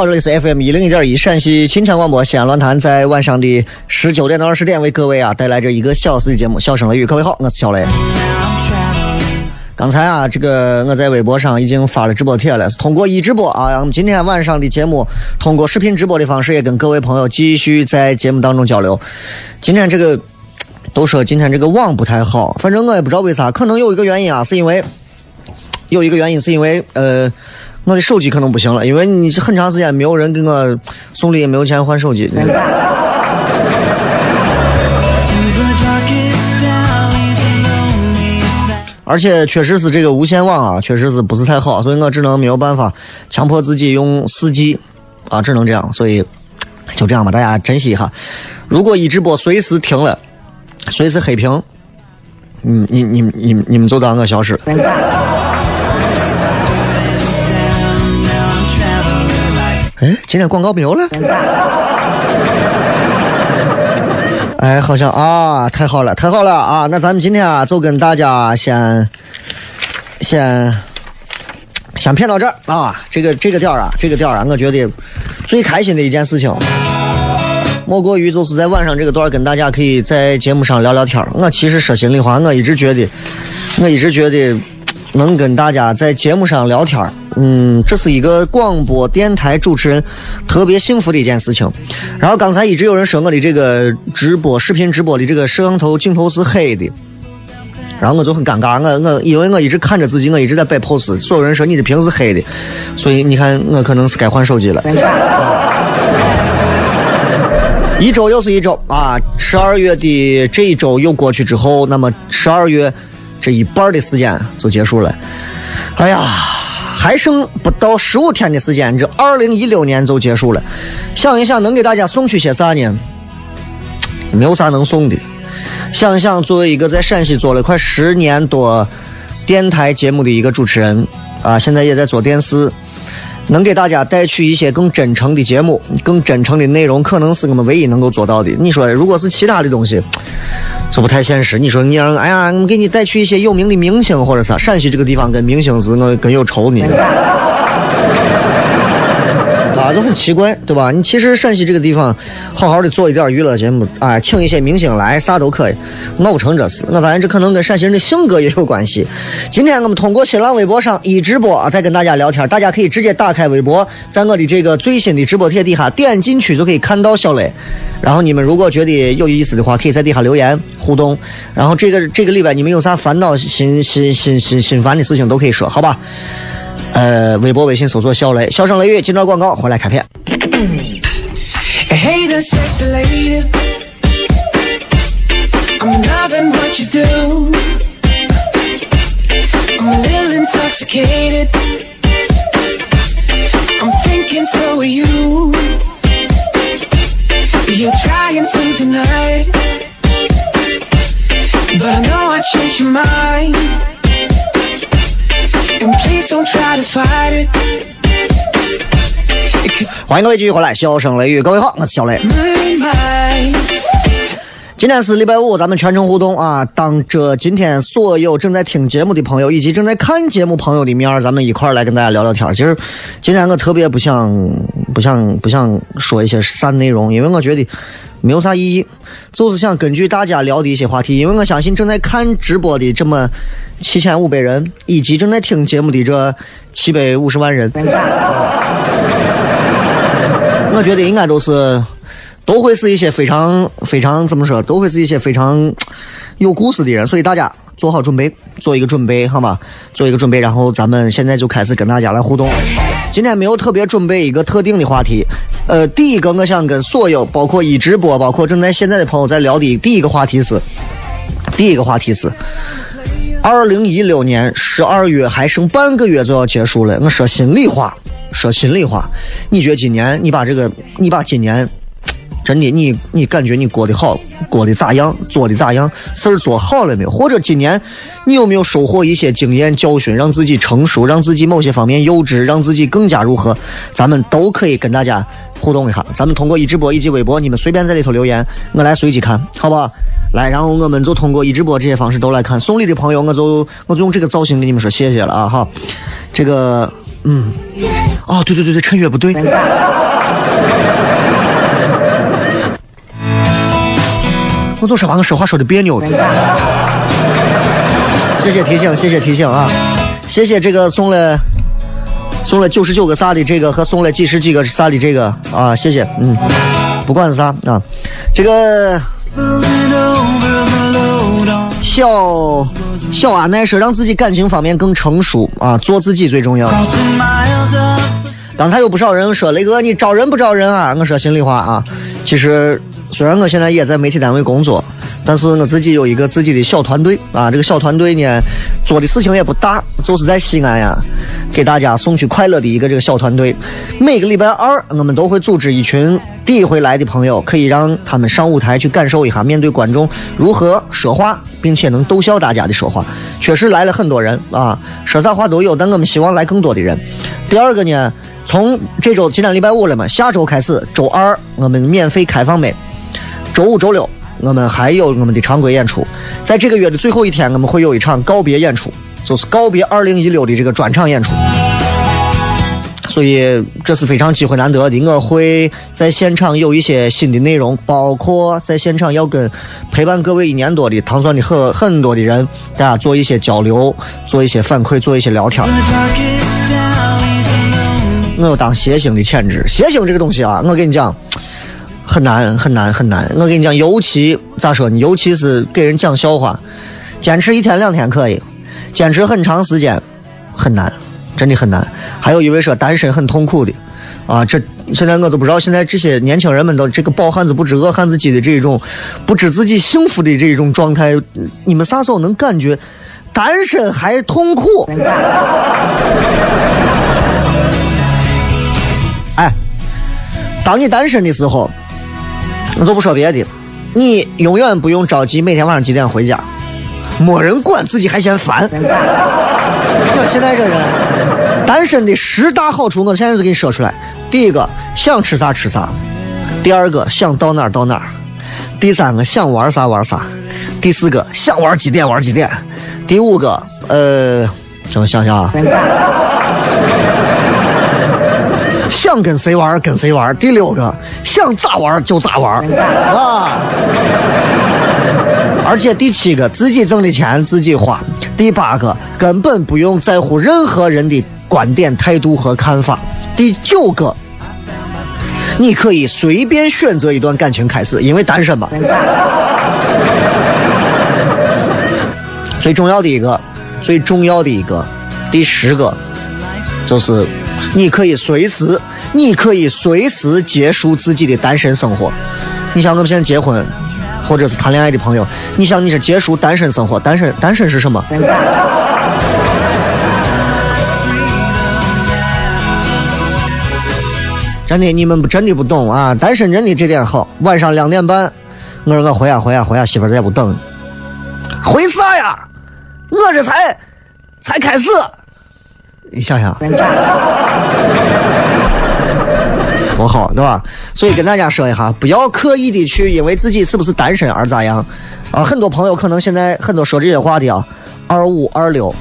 好，这里是 FM 一零一点一陕西秦腔广播西安论坛，在晚上的十九点到二十点为各位啊带来这一个小时的节目《笑声雷雨》。各位好，我是小雷。刚才啊，这个我在微博上已经发了直播帖了，是通过一直播啊，我们今天晚上的节目通过视频直播的方式，也跟各位朋友继续在节目当中交流。今天这个都说今天这个网不太好，反正我也不知道为啥，可能有一个原因啊，是因为有一个原因是因为呃。我的手机可能不行了，因为你很长时间没有人给我送礼，也没有钱换手机。而且确实是这个无线网啊，确实是不是太好，所以我只能没有办法强迫自己用四 G 啊，只能这样，所以就这样吧，大家珍惜一下。如果一直播随时停了，随时黑屏，你，你你你你们就当我消失。哎，今天广告没有了。哎，好像啊，太好了，太好了啊！那咱们今天啊，就跟大家先先先骗到这儿啊。这个这个点儿啊，这个点儿啊，我觉得最开心的一件事情，莫过于就是在晚上这个段儿跟大家可以在节目上聊聊天。我其实说心里话，我一直觉得，我一直觉得能跟大家在节目上聊天儿，嗯，这是一个广播电台主持人特别幸福的一件事情。然后刚才一直有人说我的这个直播视频直播的这个摄像头镜头是黑的。然后我就很尴尬，我我因为我一直看着自己，我一直在摆 pose，所有人说你的屏是黑的，所以你看我可能是该 换手机了。一周又是一周啊！十二月的这一周又过去之后，那么十二月这一半的时间就结束了。哎呀，还剩不到十五天的时间，这二零一六年就结束了。想一想，能给大家送去些啥呢？没有啥能送的。想一想，作为一个在陕西做了快十年多电台节目的一个主持人啊，现在也在做电视。能给大家带去一些更真诚的节目、更真诚的内容，可能是我们唯一能够做到的。你说，如果是其他的东西，这不太现实。你说你让，哎呀，我给你带去一些有名的明星或者啥？陕西这个地方跟明星是我更有仇呢。啊，就很奇怪，对吧？你其实陕西这个地方，好好的做一点娱乐节目，哎，请一些明星来，啥都可以，闹不成这事。我发现这可能跟陕西人的性格也有关系。今天我们通过新浪微博上一直播啊，再跟大家聊天，大家可以直接打开微博，在我的这个最新的直播帖底下点进去就可以看到小磊。然后你们如果觉得有意思的话，可以在底下留言互动。然后这个这个礼拜你们有啥烦恼、心心心心心烦的事情都可以说，好吧？呃，微博、微信搜索“小雷”，笑声雷雨，今朝广告，回来开片。Hey 欢迎各位继续回来，笑声雷雨，各位好，我是小雷。今天是礼拜五，咱们全程互动啊！当着今天所有正在听节目的朋友以及正在看节目朋友的面儿，咱们一块儿来跟大家聊聊天儿。其实今天我特别不想、不想、不想说一些散内容，因为我觉得没有啥意义，就是想根据大家聊的一些话题，因为我相信正在看直播的这么七千五百人，以及正在听节目的这七百五十万人，我觉得应该都是。都会是一些非常非常怎么说，都会是一些非常有故事的人，所以大家做好准备，做一个准备，好吗？做一个准备，然后咱们现在就开始跟大家来互动。今天没有特别准备一个特定的话题，呃，第一个我想跟所有包括一直播，包括正在现在的朋友在聊的第一个话题是，第一个话题是，二零一六年十二月还剩半个月就要结束了，我说心里话，说心里话，你觉得今年你把这个，你把今年。真的，你你感觉你过得好，过得咋样，做的咋样，事儿做好了没有？或者今年你有没有收获一些经验教训，让自己成熟，让自己某些方面幼稚，让自己更加如何？咱们都可以跟大家互动一下。咱们通过一直播以及微博，你们随便在里头留言，我来随机看，好不好？来，然后我们就通过一直播这些方式都来看。送礼的朋友，我就我就用这个造型跟你们说谢谢了啊哈。这个，嗯，哦，对对对对，趁月不对。我就是把我说话说的别扭的。谢谢提醒，谢谢提醒啊！谢谢这个送了送了九十九个啥的这个和送了几十几个啥的这个啊，谢谢，嗯，不管是啥啊，这个小小阿奈说让自己感情方面更成熟啊，做自己最重要。刚才有不少人说雷哥你招人不招人啊？我说心里话啊，其实虽然我现在也在媒体单位工作，但是我自己有一个自己的小团队啊。这个小团队呢，做的事情也不大，就是在西安呀，给大家送去快乐的一个这个小团队。每个礼拜二，我们都会组织一群第一回来的朋友，可以让他们上舞台去感受一下面对观众如何说话，并且能逗笑大家的说话。确实来了很多人啊，说啥话都有，但我们希望来更多的人。第二个呢？从这周今天礼拜五了嘛，下周开始，周二我们免费开放麦，周五、周六我们还有我们的常规演出。在这个月的最后一天，我们会有一场告别演出，就是告别2016的这个专场演出。所以这是非常机会难得的，我会在现场有一些新的内容，包括在现场要跟陪伴各位一年多的糖蒜的很很多的人，大家做一些交流，做一些反馈，做一些聊天。我有当谐星的潜质。谐星这个东西啊，我跟你讲，很难很难很难。我跟你讲，尤其咋说呢？尤其是给人讲笑话，坚持一天两天可以，坚持很长时间很难，真的很难。还有一位说单身很痛苦的，啊，这现在我都不知道，现在这些年轻人们都这个饱汉子不知饿汉子饥的这种，不知自己幸福的这种状态，你们啥时候能感觉单身还痛苦？哎，当你单身的时候，我就不说别的，你永远不用着急每天晚上几点回家，没人管，自己还嫌烦。你看现在这人，单身的十大好处，我现在就给你说出来。第一个，想吃啥吃啥；第二个，想到哪儿到哪儿；第三个，想玩啥玩啥；第四个，想玩几点玩几点；第五个，呃，让我想想啊。想跟谁玩跟谁玩。第六个，想咋玩就咋玩啊。而且第七个，自己挣的钱自己花。第八个，根本不用在乎任何人的观点、态度和看法。第九个，你可以随便选择一段感情开始，因为单身嘛。最重要的一个，最重要的一个，第十个，就是你可以随时，你可以随时结束自己的单身生活。你像我们现在结婚，或者是谈恋爱的朋友，你想你是结束单身生活，单身单身是什么？真的，你们真的不懂啊！单身真的这点好。晚上两点半，我说我回啊回啊回啊，媳妇在屋等。回啥呀？我这才才开始。你想想，多好，对吧？所以跟大家说一下，不要刻意的去因为自己是不是单身而咋样啊！很多朋友可能现在很多说这些话的啊，二五二六。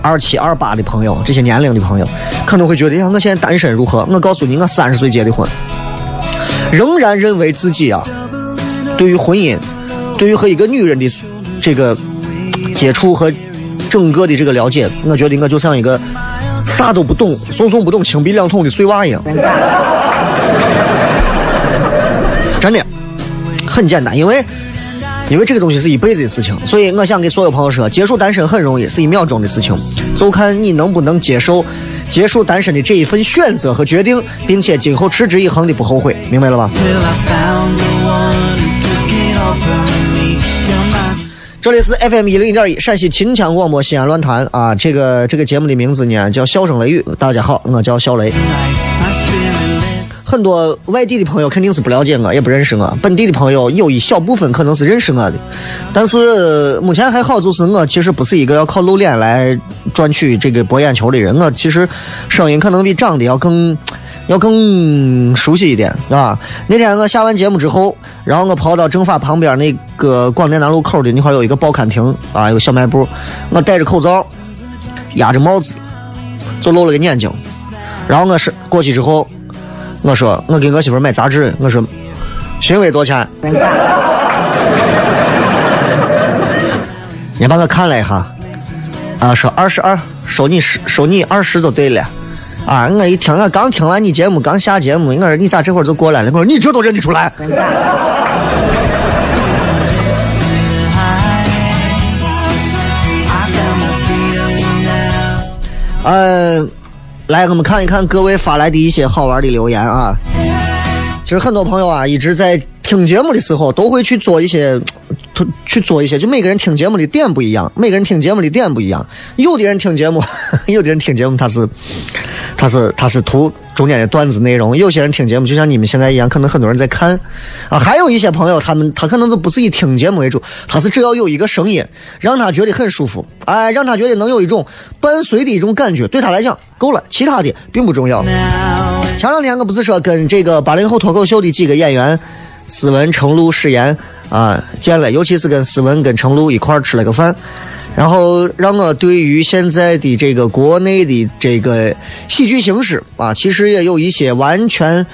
二七二八的朋友，这些年龄的朋友，可能会觉得呀，我现在单身如何？我告诉你，我三十岁结的婚，仍然认为自己啊，对于婚姻，对于和一个女人的这个接触和整个的这个了解，我觉得我就像一个啥都不懂、怂怂不懂、轻鼻两桶的碎娃一样。真的，很简单，因为。因为这个东西是一辈子的事情，所以我想给所有朋友说，结束单身很容易，是一秒钟的事情，就看你能不能接受结束单身的这一份选择和决定，并且今后持之以恒的不后悔，明白了吧？这里是 FM 一零一点一陕西秦腔广播西安论坛啊，这个这个节目的名字呢叫笑声雷雨，大家好，我叫小雷。很多外地的朋友肯定是不了解我，也不认识我。本地的朋友有一小部分可能是认识我的，但是目前还好，就是我其实不是一个要靠露脸来赚取这个博眼球的人。我其实声音可能比长得要更 要更熟悉一点，是吧？那天我下完节目之后，然后我跑到政法旁边那个广电南路口的那块有一个报刊亭啊，有个小卖部，我戴着口罩，压着帽子，就露了个眼睛，然后我是过去之后。我说，我给我媳妇买杂志。我说，新伟多少钱？你把我看了一下，啊，说二十二，收你十，收你二十就对了。啊，我一听，我刚听完你节目，刚下节目，我说你咋这会儿就过来了？我说你这都认得出来。嗯。来，我们看一看各位发来的一些好玩的留言啊。其实很多朋友啊，一直在听节目的时候，都会去做一些，去做一些。就每个人听节目的点不一样，每个人听节目的点不一样。有的人听节目，有的人听节目，他是，他是，他是图中间的段子内容。有些人听节目，就像你们现在一样，可能很多人在看啊。还有一些朋友，他们他可能就不是以听节目为主，他是只要有一个声音，让他觉得很舒服，哎，让他觉得能有一种伴随的一种感觉，对他来讲。够了，其他的并不重要。前两天我不是说跟这个八零后脱口秀的几个演员，思文、程璐、史岩啊见了，尤其是跟思文、跟程璐一块吃了个饭，然后让我对于现在的这个国内的这个喜剧形式啊，其实也有一些完全。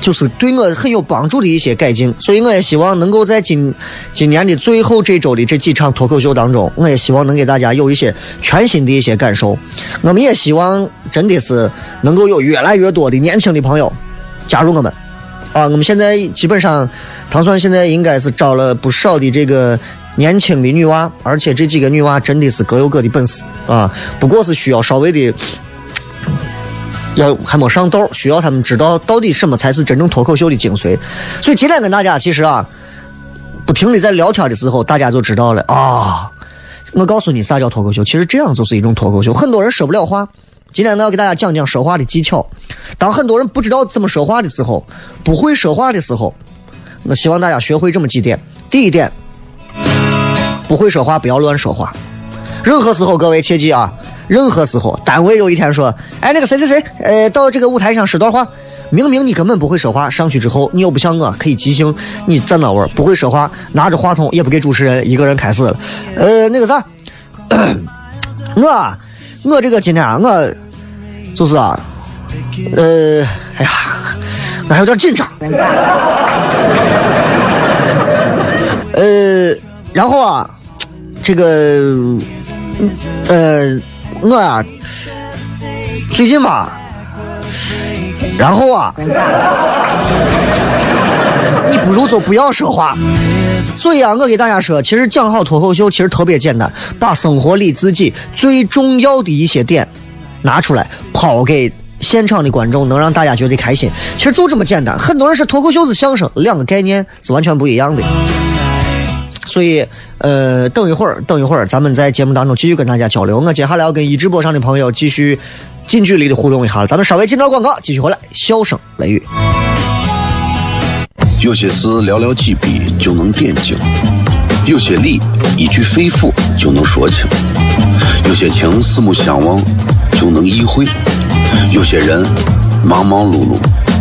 就是对我很有帮助的一些改进，所以我也希望能够在今今年的最后这周的这几场脱口秀当中，我也希望能给大家有一些全新的一些感受。我们也希望真的是能够有越来越多的年轻的朋友加入我们。啊，我们现在基本上，唐算现在应该是招了不少的这个年轻的女娃，而且这几个女娃真的是各有各的本事啊，不过是需要稍微的。要还没上道，需要他们知道到底什么才是真正脱口秀的精髓。所以今天跟大家其实啊，不停的在聊天的时候，大家就知道了啊。我告诉你啥叫脱口秀，其实这样就是一种脱口秀。很多人说不了话，今天我要给大家讲讲说话的技巧。当很多人不知道怎么说话的时候，不会说话的时候，我希望大家学会这么几点。第一点，不会说话不要乱说话。任何时候，各位切记啊！任何时候，单位有一天说：“哎，那个谁谁谁，呃，到这个舞台上说段话。”明明你根本不会说话，上去之后你又不像我可以即兴，你站那位不会说话，拿着话筒也不给主持人，一个人开始了。呃，那个啥，我我这个今天啊，我就是啊，呃，哎呀，我还有点紧张。呃，然后啊，这个。呃，我呀，最近吧，然后啊，你不如就不要说话。所以啊，我给大家说，其实讲好脱口秀其实特别简单，把生活里自己最重要的一些点拿出来抛给现场的观众，能让大家觉得开心。其实就这么简单。很多人说脱口秀是相声，两个概念是完全不一样的。所以，呃，等一会儿，等一会儿，咱们在节目当中继续跟大家交流。我接下来要跟一直播上的朋友继续近距离的互动一下。咱们稍微进段广告，继续回来，笑声雷雨。有些事寥寥几笔就能点睛，有些理一句肺腑就能说清，有些情四目相望就能意会，有些人忙忙碌碌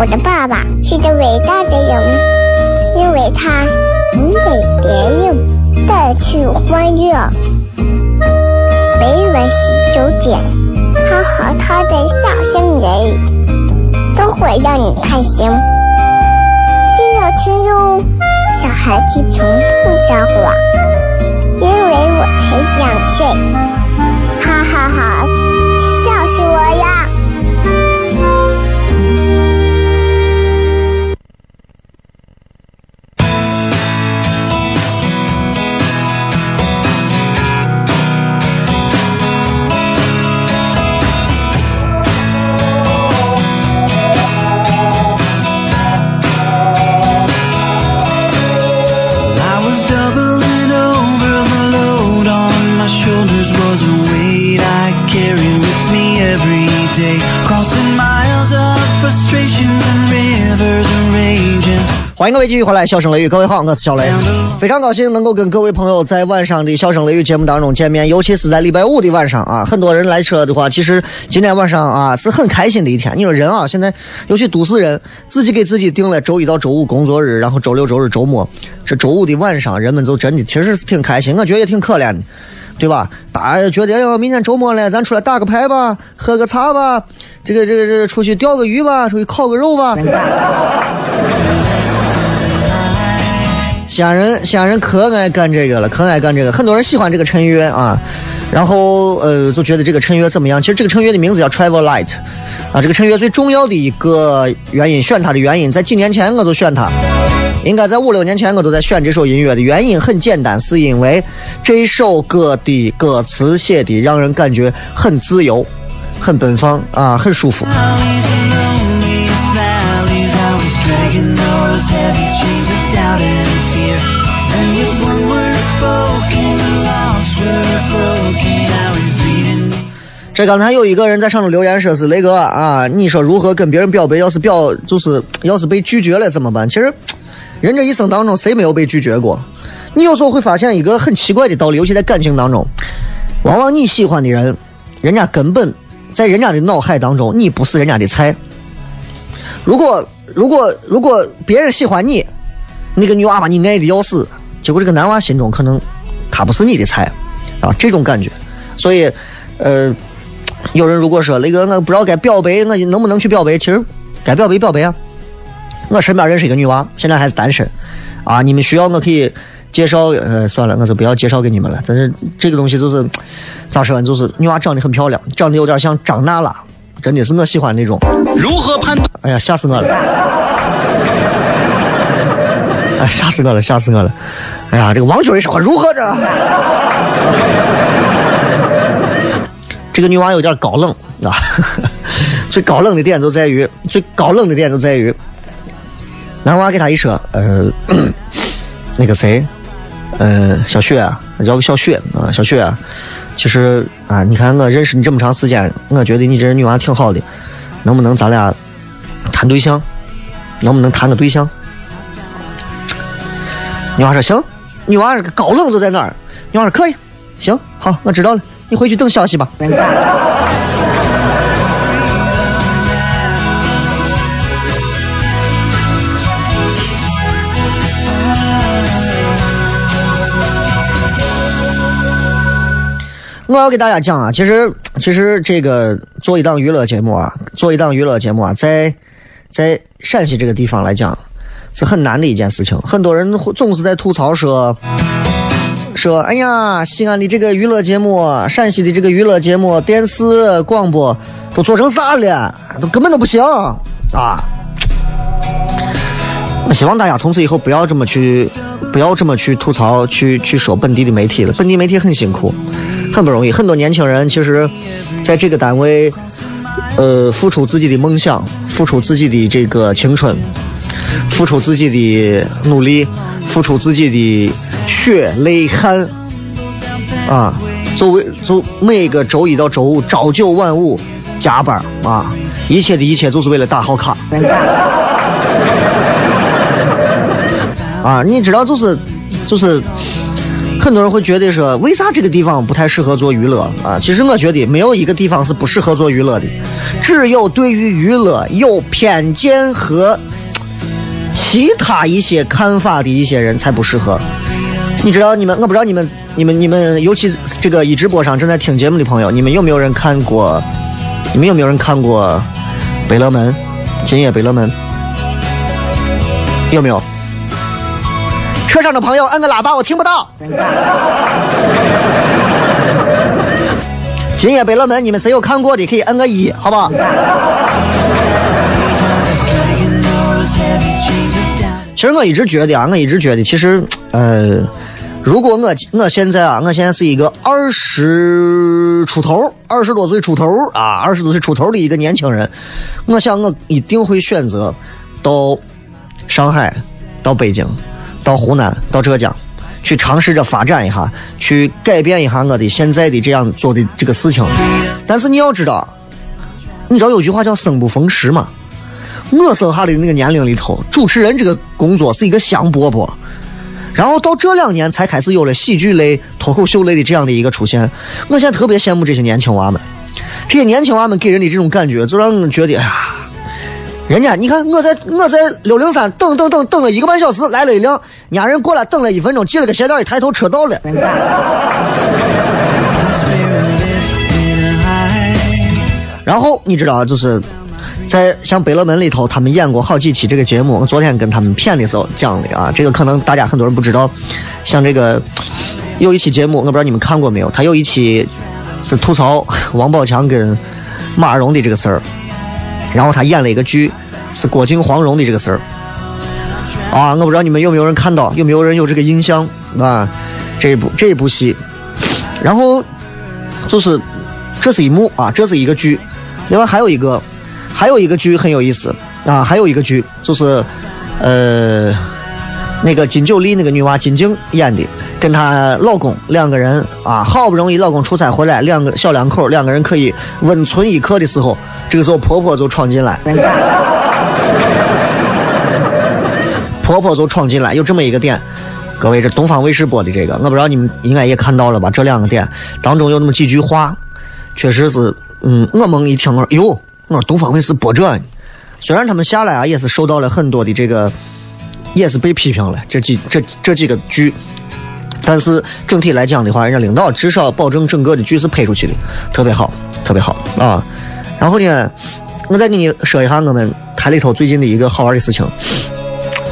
我的爸爸是个伟大的人，因为他能给别人带去欢乐。每晚十九点，他和他的笑声人，都会让你开心。记得听哟，小孩子从不撒谎，因为我才两岁。哈哈哈，笑死我呀！欢迎各位继续回来，笑声雷雨，各位好，我是小雷，非常高兴能够跟各位朋友在晚上的笑声雷雨节目当中见面，尤其是在礼拜五的晚上啊，很多人来车的话，其实今天晚上啊是很开心的一天。你说人啊，现在尤其都市人，自己给自己定了周一到周五工作日，然后周六周日周末，这周五的晚上，人们就真的其实是挺开心，我觉得也挺可怜的。对吧？大家觉得，哎呦，明天周末了，咱出来打个牌吧，喝个茶吧，这个这个这个出去钓个鱼吧，出去烤个肉吧。西安人，西安人可爱干这个了，可爱干这个。很多人喜欢这个衬乐啊，然后呃，就觉得这个衬乐怎么样？其实这个衬乐的名字叫 Travel Light 啊。这个衬乐最重要的一个原因，选它的原因，在几年前我就选它，应该在五六年前我都在选这首音乐的原因很简单，是因为这首歌的歌词写的让人感觉很自由、很奔放啊，很舒服。这刚才有一个人在上头留言说是雷哥啊，你说如何跟别人表白？要是表就是要是被拒绝了怎么办？其实人这一生当中谁没有被拒绝过？你有时候会发现一个很奇怪的道理，尤其在感情当中，往往你喜欢的人，人家根本在人家的脑海当中，你不是人家的菜。如果如果如果别人喜欢你，那个女娃把你爱的要死，结果这个男娃心中可能他不是你的菜啊，这种感觉。所以，呃，有人如果说雷哥，我不知道该表白，我能不能去表白？其实该表白表白啊。我身边认识一个女娃，现在还是单身啊。你们需要我可以介绍，呃，算了，我就不要介绍给你们了。但是这个东西就是咋说呢？就是女娃长得很漂亮，长得有点像张娜拉，真的是我喜欢那种。如何判断？哎呀，吓死我了！哎，吓死我了，吓死我了！哎呀，这个王军一说如何着？这个女娃有点高冷啊，最高冷的点就在于，最高冷的点就在于，男娃给她一说，呃，那个谁，呃，小雪啊，叫个小雪啊，小雪，其实啊，你看我认识你这么长时间，我觉得你这人女娃挺好的，能不能咱俩谈对象？能不能谈个对象？女娃说行，女娃高冷就在那儿。女娃说可以，行，好，我知道了，你回去等消息吧。我要给大家讲啊，其实其实这个做一档娱乐节目啊，做一档娱乐节目啊，在在陕西这个地方来讲是很难的一件事情。很多人总是在吐槽说说，哎呀，西安的这个娱乐节目，陕西的这个娱乐节目，电视广播都做成啥了？都根本都不行啊！我希望大家从此以后不要这么去，不要这么去吐槽，去去说本地的媒体了。本地媒体很辛苦。很不容易，很多年轻人其实，在这个单位，呃，付出自己的梦想，付出自己的这个青春，付出自己的努力，付出自己的血泪汗，啊，作为就每个周一到周五朝九晚五加班啊，一切的一切就是为了打好卡。啊，你知道，就是就是。很多人会觉得说，为啥这个地方不太适合做娱乐啊？其实我觉得没有一个地方是不适合做娱乐的，只有对于娱乐有偏见和其他一些看法的一些人才不适合。你知道你们，我不知道你们，你们，你们，尤其这个一直播上正在听节目的朋友，你们有没有人看过？你们有没有人看过《百乐门》？今夜百乐门有没有？车上的朋友按个喇叭，我听不到。今夜百乐门，你们谁有看过的可以按个一，好不好？其实我一直觉得啊，我一直觉得，其实呃，如果我我现在啊，我现在是一个二十出头、二十多岁出头啊，二十多岁出头的一个年轻人，我想我一定会选择到上海，到北京。到湖南，到浙江，去尝试着发展一下，去改变一下我的现在的这样做的这个事情。但是你要知道，你知道有句话叫“生不逢时”吗？我生下的那个年龄里头，主持人这个工作是一个香饽饽，然后到这两年才开始有了喜剧类、脱口秀类的这样的一个出现。我现在特别羡慕这些年轻娃们，这些年轻娃们给人的这种感觉，就让人觉得，哎呀。人家，你看我在我在六零三等等等等了一个半小时，来了一辆伢人过来等了一分钟，系了个鞋带，一抬头车到了。然后你知道，就是在像《百乐门》里头，他们演过好几期这个节目。我昨天跟他们片的时候讲的啊，这个可能大家很多人不知道。像这个有一期节目，我不知道你们看过没有？他有一期是吐槽王宝强跟马蓉的这个事儿。然后他演了一个剧，是郭靖黄蓉的这个事儿啊，我不知道你们有没有人看到，有没有人有这个印象啊？这一部这一部戏，然后就是这是一幕啊，这是一个剧，另外还有一个还有一个剧很有意思啊，还有一个剧就是呃那个金九莉那个女娃金靖演的，跟她老公两个人啊，好不容易老公出差回来，两个小两口两个人可以温存一刻的时候。这个时候，婆婆就闯进来，婆婆就闯进来，有这么一个点。各位，这东方卫视播的这个，我不知道你们应该也看到了吧？这两个点当中有那么几句话，确实是，嗯，我猛一听，哟，我说东方卫视播这，虽然他们下来啊，也是受到了很多的这个，也是被批评了这几这这几个剧，但是整体来讲的话，人家领导至少保证整个的剧是拍出去的特别好，特别好啊。然后呢，我再给你说一下我们台里头最近的一个好玩的事情。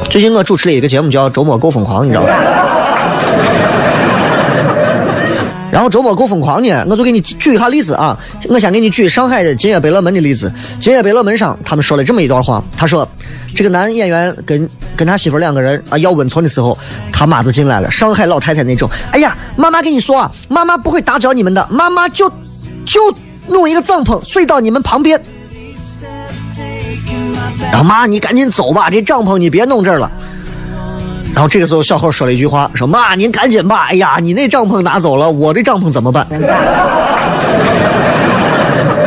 最近我主持了一个节目叫《周末够疯狂》，你知道吧？然后《周末够疯狂》呢，我就给你举一下例子啊。我先给你举上海的金夜百乐门的例子。金夜百乐门上，他们说了这么一段话：他说，这个男演员跟跟他媳妇两个人啊要温存的时候，他妈就进来了，上海老太太那种。哎呀，妈妈跟你说啊，妈妈不会打搅你们的，妈妈就就。弄一个帐篷睡到你们旁边，然后妈，你赶紧走吧，这帐篷你别弄这儿了。然后这个时候，小猴说了一句话，说妈，您赶紧吧，哎呀，你那帐篷拿走了，我的帐篷怎么办？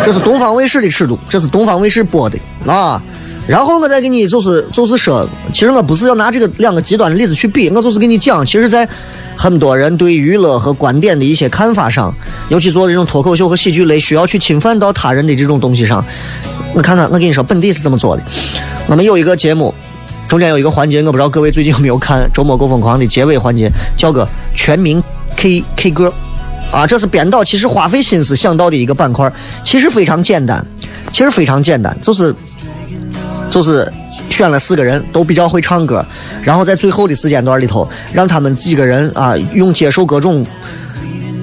这是东方卫视的尺度，这是东方卫视播的啊。然后我再给你就是就是说，其实我不是要拿这个两个极端的例子去比，我就是给你讲，其实在。很多人对娱乐和观点的一些看法上，尤其做这种脱口秀和喜剧类需要去侵犯到他人的这种东西上，我看看，我跟你说，本地是怎么做的。我们有一个节目，中间有一个环节，我不知道各位最近有没有看《周末够疯狂》的结尾环节，叫个全民 K K 歌。啊，这是编导其实花费心思想到的一个板块，其实非常简单，其实非常简单，就是就是选了四个人都比较会唱歌，然后在最后的时间段里头，让他们几个人啊用接受各种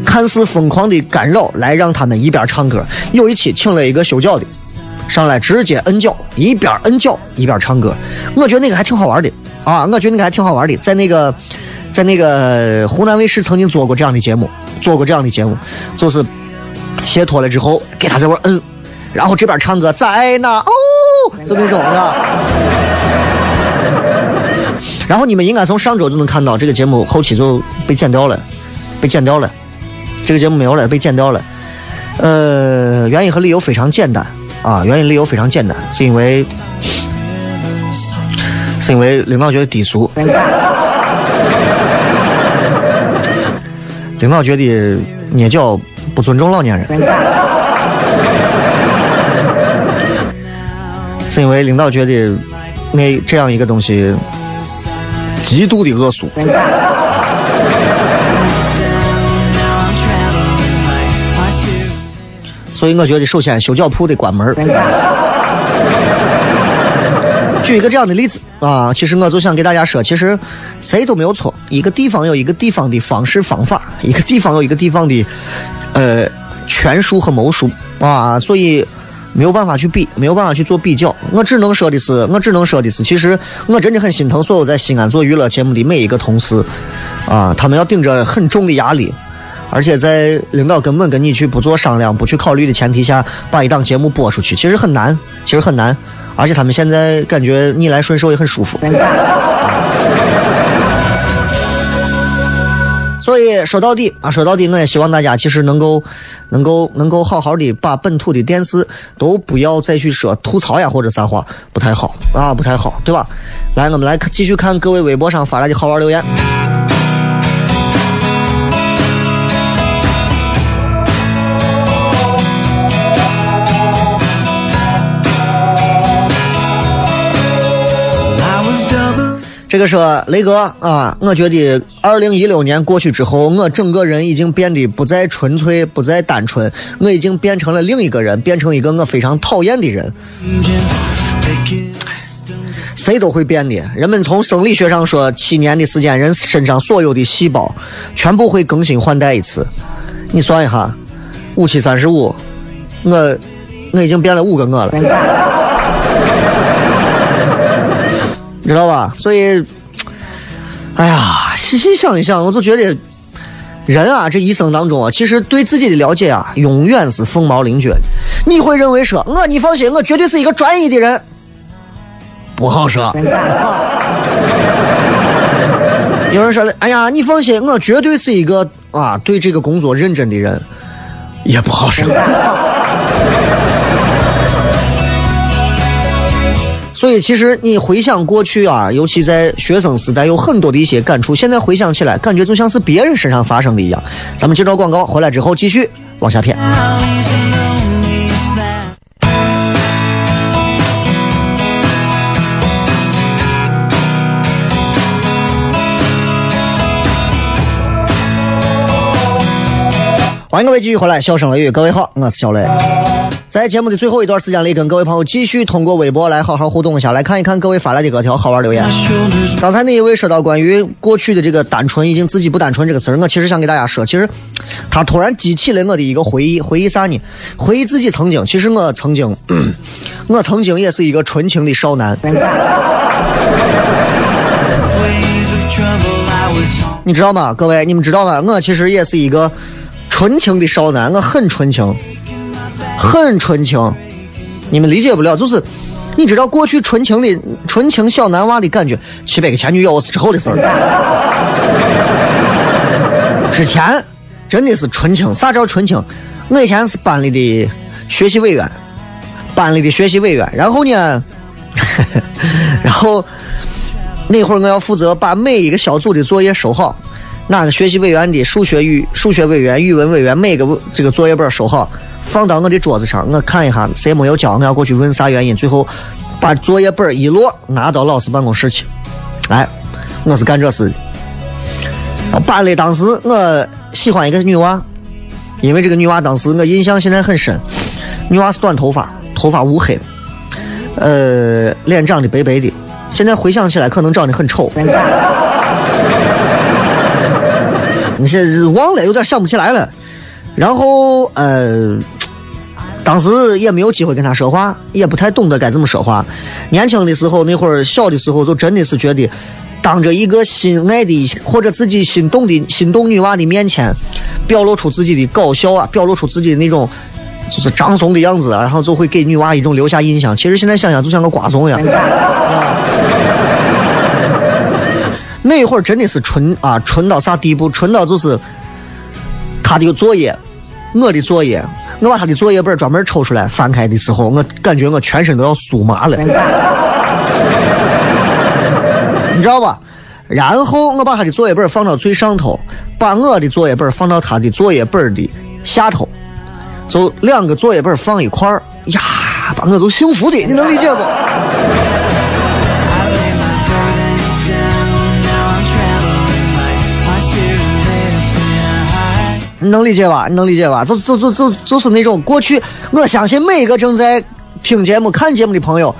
看似疯狂的干扰来让他们一边唱歌。有一期请了一个修脚的上来直接摁脚，一边摁脚一边唱歌，我觉得那个还挺好玩的啊，我觉得那个还挺好玩的，在那个在那个湖南卫视曾经做过这样的节目。做过这样的节目，就是鞋脱了之后给他在那摁，然后这边唱歌在那哦，就那种的。然后你们应该从上周就能看到这个节目后期就被剪掉了，被剪掉了，这个节目没有了，被剪掉了。呃，原因和理由非常简单啊，原因理由非常简单，是因为是因为领导觉得低俗。领导觉得捏脚不尊重老年人，是因为领导觉得那这样一个东西极度的恶俗，所以我觉得首先修脚铺得关门。举一个这样的例子啊，其实我就想给大家说，其实谁都没有错。一个地方有一个地方的方式方法，一个地方有一个地方的呃权术和谋术啊，所以没有办法去比，没有办法去做比较。我只能说的是，我只能说的是，其实我真的很心疼所有在西安做娱乐节目的每一个同事啊，他们要顶着很重的压力，而且在领导根本跟你去不做商量、不去考虑的前提下，把一档节目播出去，其实很难，其实很难。而且他们现在感觉逆来顺受也很舒服。所以说到底啊，说到底，我也希望大家其实能够，能够，能够好好的把本土的电视都不要再去说吐槽呀或者啥话，不太好啊，不太好，对吧？来，我们来继续看各位微博上发来的好玩留言。这个说雷哥啊，我觉得二零一六年过去之后，我整个人已经变得不再纯粹，不再单纯，我已经变成了另一个人，变成一个我非常讨厌的人。谁都会变的。人们从生理学上说，七年的时间，人身上所有的细胞全部会更新换代一次。你算一下，五七三十五，我我已经变了五个我了。知道吧？所以，哎呀，细细想一想，我就觉得，人啊，这一生当中啊，其实对自己的了解啊，永远是凤毛麟角的。你会认为说，我你放心，我绝对是一个专一的人，不好说。有人说了，哎呀，你放心，我绝对是一个啊，对这个工作认真的人，也不好说。所以，其实你回想过去啊，尤其在学生时代，有很多的一些感触。现在回想起来，感觉就像是别人身上发生的一样。咱们接着广告回来之后，继续往下骗。欢迎各位继续回来，笑声雷雨，各位好，我是小雷。在节目的最后一段时间里，跟各位朋友继续通过微博来好好互动一下，来看一看各位发来的各条好玩留言。刚才那一位说到关于过去的这个单纯，已经自己不单纯这个事儿，我其实想给大家说，其实他突然激起了我的一个回忆，回忆啥呢？回忆自己曾经，其实我曾经，我曾经也是一个纯情的少男。你知道吗？各位，你们知道吗？我其实也是一个纯情的少男，我很纯情。很纯情，你们理解不了，就是你知道过去纯情的纯情小男娃的感觉，七百个前女友是之后的事儿。之前真的是纯情，啥叫纯情？我以前是班里的学习委员，班里的学习委员，然后呢，然后那会儿我要负责把每一个小组的作业收好，哪个学习委员的数学语数学委员、语文委员每个这个作业本收好，放到我的桌子上，我看一下谁没有交，我要过去问啥原因，最后把作业本一摞拿到老师办公室去。哎，我是干这事的。班里当时我喜欢一个女娃，因为这个女娃当时我印象现在很深。女娃是短头发，头发乌黑，呃，脸长得白白的。现在回想起来，可能长得很丑。你现在忘了，有点想不起来了。然后呃，当时也没有机会跟他说话，也不太懂得该怎么说话。年轻的时候，那会儿小的时候，就真的是觉得，当着一个心爱的或者自己心动的心动女娃的面前，表露出自己的搞笑啊，表露出自己的那种就是张怂的样子，然后就会给女娃一种留下印象。其实现在想想，就像个瓜怂一样。那会儿真的是纯啊，纯到啥地步？纯到就是他的作业，我的作业，我把他的作业本专门抽出来翻开的时候，我感觉我全身都要酥麻了，你知道吧？然后我把他的作业本放到最上头，把我的作业本放到他的作业本的下头，就两个作业本放一块儿，呀，把我都幸福的，你能理解不？能理解吧？你能理解吧？就就就就就是那种过去，我相信每一个正在听节目、看节目的朋友，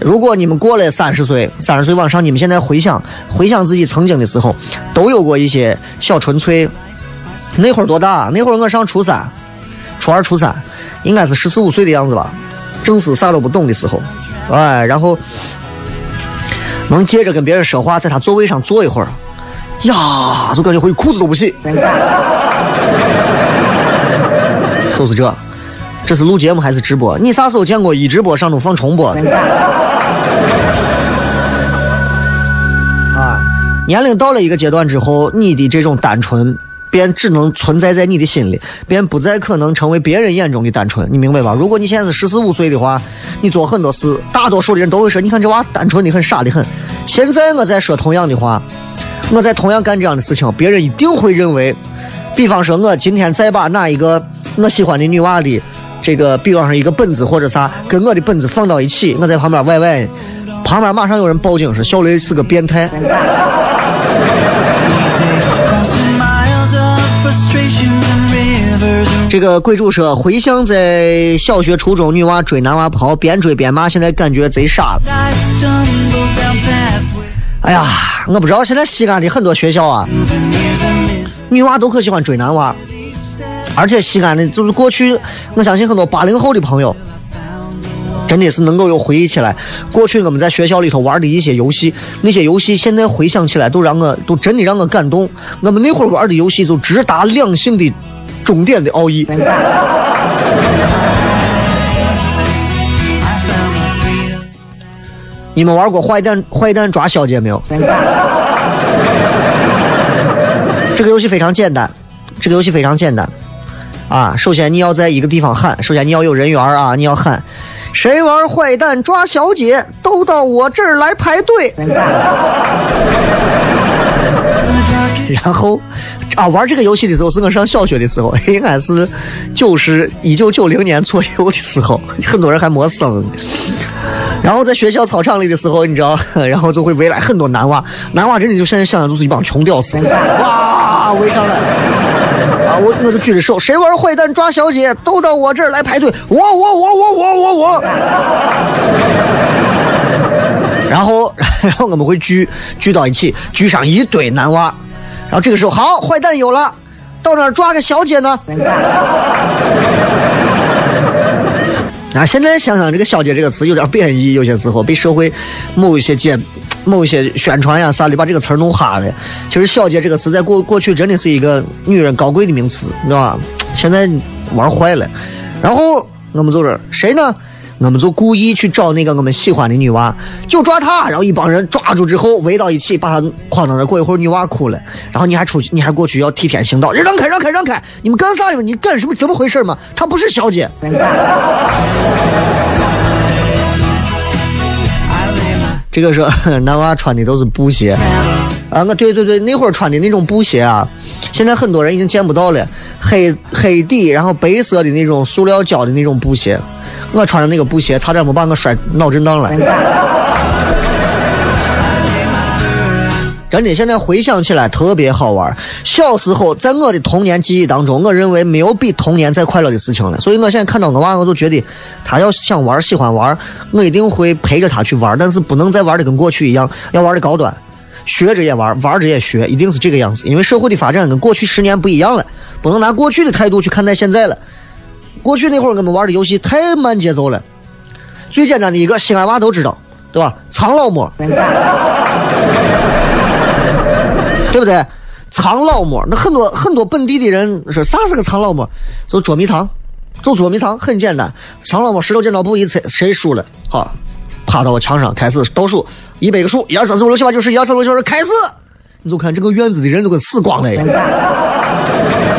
如果你们过了三十岁、三十岁往上，你们现在回想回想自己曾经的时候，都有过一些小纯粹。那会儿多大？那会儿我上初三、初二、初三，应该是十四五岁的样子吧，正是啥都不懂的时候。哎，然后能接着跟别人说话，在他座位上坐一会儿，呀，就感觉回裤子都不洗。就是这，这是录节目还是直播？你啥时候见过一直播上头放重播？啊，年龄到了一个阶段之后，你的这种单纯便只能存在在你的心里，便不再可能成为别人眼中的单纯。你明白吧？如果你现在是十四五岁的话，你做很多事，大多数的人都会说：“你看这娃单纯的很，傻的很。”现在我在说同样的话，我在同样干这样的事情，别人一定会认为。比方说，我今天再把哪一个我喜欢的女娃的这个，比方说一个本子或者啥，跟我的本子放到一起，我在旁边歪歪，旁边马上有人报警说小雷是个变态。这个贵主说，回想在小学、初中，女娃追男娃跑，边追边骂，现在感觉贼傻了。哎呀，我不知道现在西安的很多学校啊。女娃都可喜欢追男娃，而且西安的，就是过去，我相信很多八零后的朋友，真的是能够有回忆起来，过去我们在学校里头玩的一些游戏，那些游戏现在回想起来都让我，都真的让我感动。我们那会儿玩的游戏就直达两性的终点的奥义。你们玩过坏蛋坏蛋抓小姐没有？这个游戏非常简单，这个游戏非常简单，啊，首先你要在一个地方喊，首先你要有人缘啊，你要喊，谁玩坏蛋抓小姐，都到我这儿来排队。然后啊，玩这个游戏的时候是我上小学的时候，应该是九十一九九零年左右的时候，很多人还没生呢。然后在学校操场里的时候，你知道，然后就会围来很多男娃，男娃真的就现在想想就是一帮穷屌丝，哇，围上来，啊，我我就举着手，谁玩坏蛋抓小姐，都到我这儿来排队，我我我我我我。我，然后 然后我们会聚聚到一起，聚上一堆男娃，然后这个时候好，坏蛋有了，到那儿抓个小姐呢。啊，现在想想这个“小姐”这个词有点贬义，有些时候被社会某一些节、某一些宣传呀啥的把这个词弄哈了。其实“小姐”这个词在过过去真的是一个女人高贵的名词，你知道吧？现在玩坏了。然后我们就是谁呢？我们就故意去找那个我们喜欢的女娃，就抓她。然后一帮人抓住之后围到一起，把她框到那。过一会儿女娃哭了，然后你还出去，你还过去要替天行道，让开，让开，让开！你们干啥呢？你干什么？怎么回事嘛？她不是小姐。这个是 男娃穿的都是布鞋啊，我对对对，那会儿穿的那种布鞋啊，现在很多人已经见不到了，黑黑底然后白色的那种塑料胶的那种布鞋，我穿着那个布鞋，差点没把我摔脑震荡了。真的，现在回想起来特别好玩。小时候，在我的童年记忆当中，我认为没有比童年再快乐的事情了。所以我现在看到我娃，我就觉得他要想玩、喜欢玩，我一定会陪着他去玩，但是不能再玩的跟过去一样，要玩的高端，学着也玩，玩着也学，一定是这个样子。因为社会的发展跟过去十年不一样了，不能拿过去的态度去看待现在了。过去那会儿我们玩的游戏太慢节奏了，最简单的一个西安娃都知道，对吧？藏老摸。对不对？藏老摸，那很多很多本地的人说啥是个藏老摸？就捉迷藏，就捉迷藏，很简单。藏老摸，石头剪刀布一猜，谁输了？好，趴到我墙上开始倒数，一百个数，一二三四五六七八九十，一二三四五六七八九十，开始。你就看这个院子的人都跟死光了一样。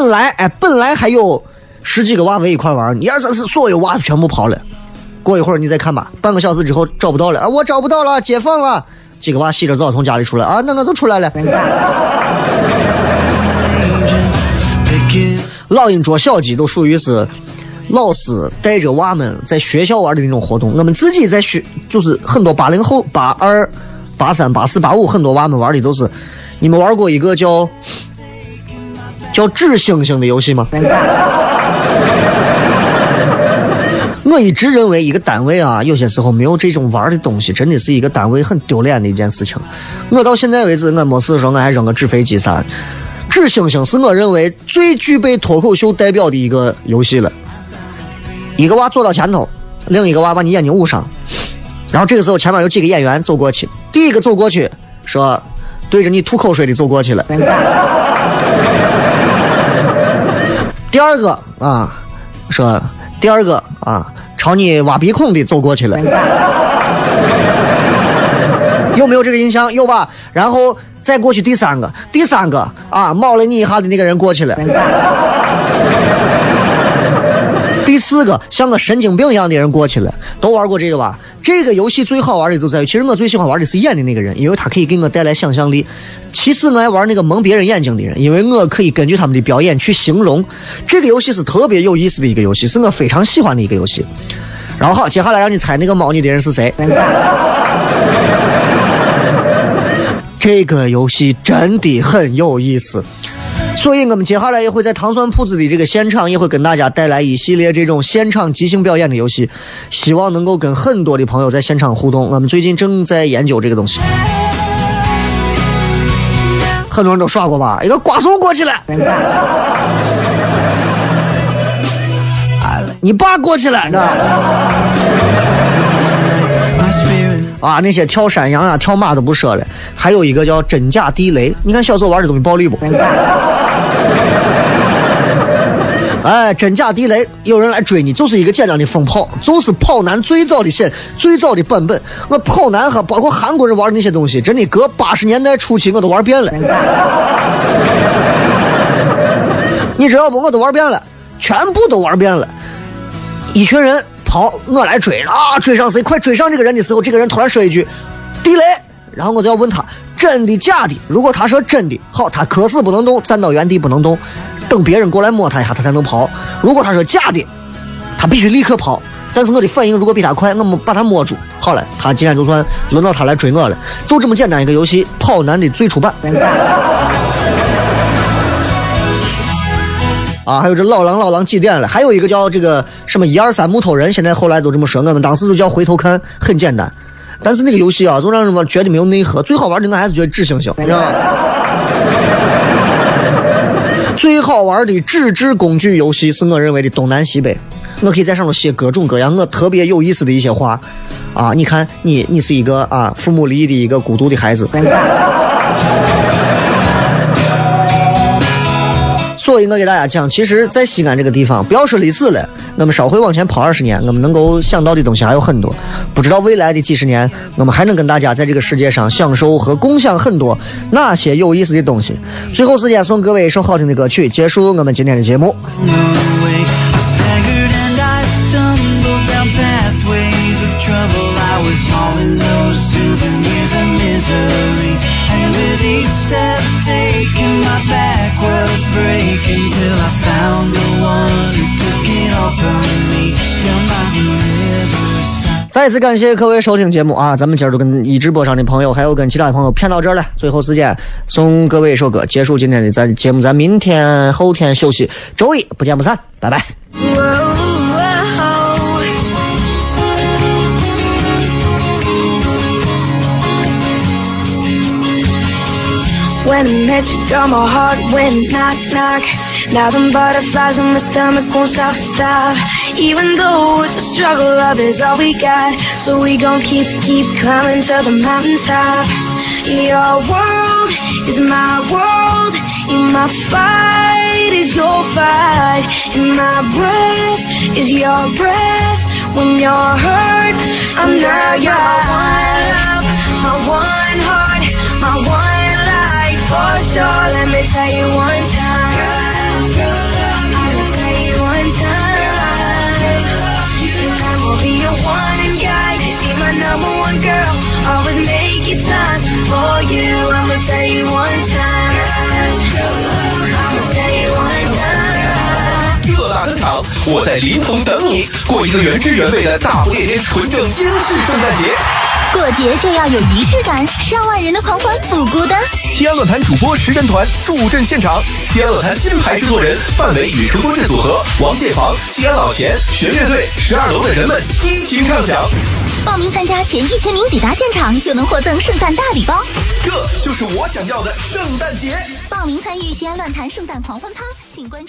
本来哎，本来还有十几个娃围一块玩，一二三四，所有娃全部跑了。过一会儿你再看吧，半个小时之后找不到了啊，我找不到了，解放了。几个娃洗着澡从家里出来啊，那我就出来了。老鹰捉小鸡都属于是老师带着娃们在学校玩的那种活动。我们自己在学，就是很多八零后、八二、八三、八四、八五，很多娃们玩的都是。你们玩过一个叫叫纸星星的游戏吗？我一直认为，一个单位啊，有些时候没有这种玩的东西，真的是一个单位很丢脸的一件事情。我到现在为止，我没事的时候，我还扔个纸飞机啥。纸星星是我认为最具备脱口秀代表的一个游戏了。一个娃坐到前头，另一个娃把你眼睛捂上，然后这个时候前面有几个演员走过去，第一个走过去说，对着你吐口水的走过去了。第二个啊，说第二个啊。朝你挖鼻孔的走过去了，有没有这个印象？有吧？然后再过去第三个，第三个啊，冒了你一下的那个人过去了。第四个像个神经病一样的人过去了，都玩过这个吧？这个游戏最好玩的就在于，其实我最喜欢玩的是演的那个人，因为他可以给我带来想象力。其实我爱玩那个蒙别人眼睛的人，因为我可以根据他们的表演去形容。这个游戏是特别有意思的一个游戏，是我非常喜欢的一个游戏。然后好，接下来让你猜那个猫你的人是谁？这个游戏真的很有意思。所以我们接下来也会在糖蒜铺子的这个现场，也会跟大家带来一系列这种现场即兴表演的游戏，希望能够跟很多的朋友在现场互动。我们最近正在研究这个东西，很多人都耍过吧？一个瓜怂过去了，你爸过去了，啊，那些跳山羊啊、跳马都不说了，还有一个叫真假地雷。你看小时候玩的东西暴力不？哎，真假地雷，有人来追你，就是一个简单的疯跑，就是跑男最早的写最早的版本。我跑男和包括韩国人玩的那些东西，真的搁八十年代初期我都玩遍了。你知道不？我都玩遍了，全部都玩遍了。一群人跑，我来追啊！追上谁？快追上这个人的时候，这个人突然说一句“地雷”，然后我就要问他真的假的。如果他说真的，好，他可死不能动，站到原地不能动。等别人过来摸他一下，他才能跑。如果他说假的，他必须立刻跑。但是我的反应如果比他快，我们把他摸住。好了，他今天就算轮到他来追我了。就这么简单一个游戏，跑男的最初版。啊，还有这老狼老狼几点了？还有一个叫这个什么一二三木头人，现在后来都这么说。我们当时就叫回头看，很简单。但是那个游戏啊，就让人们觉得没有内核。最好玩的我还是觉得纸星星，你知道吗？最好玩的纸质工具游戏是我认为的东南西北，我可以在上面写各种各样我特别有意思的一些话，啊，你看你你是一个啊父母离异的一个孤独的孩子，所以我给大家讲，其实，在西安这个地方，不要说历史了，我们稍微往前跑二十年，我们能够想到的东西还有很多。不知道未来的几十年，我们还能跟大家在这个世界上享受和共享很多哪些有意思的东西。最后时间送各位一首好听的歌曲，结束我们今天的节目。Each step taken, my back was breaking till I found the one who took it all from me. Down by the riverside. 再次感谢各位收听节目啊！咱们今儿都跟一直播上的朋友，还有跟其他的朋友骗到这儿了。最后时间送各位一首歌，结束今天的咱节目。咱明天后天休息，周一不见不散，拜拜。When I met you, girl, my heart went knock, knock. Now them butterflies in my stomach won't stop, stop. Even though it's a struggle, love is all we got. So we gon' keep, keep climbing to the mountaintop. Your world is my world. In my fight is your fight. In my breath is your breath. When you're hurt, I'm now your one love, my one heart, my one sure. Let me tell you one time. Let me tell you one time. And I will be your one and guide. Be my number one girl. Always make it time for you. I'ma tell you one time. I'ma tell you one time. 热辣登场，我在临潼等你，过一个原汁原味的大不列颠纯正英式圣诞节。过节就要有仪式感，上万人的狂欢不孤单。西安论坛主播十人团助阵现场，西安论坛金牌制作人范伟与成都志组合、王建房、西安老钱、弦乐队、十二楼的人们激情唱响。报名参加前一千名抵达现场就能获赠圣诞大礼包。这就是我想要的圣诞节。报名参与西安论坛圣诞狂欢趴，请关注。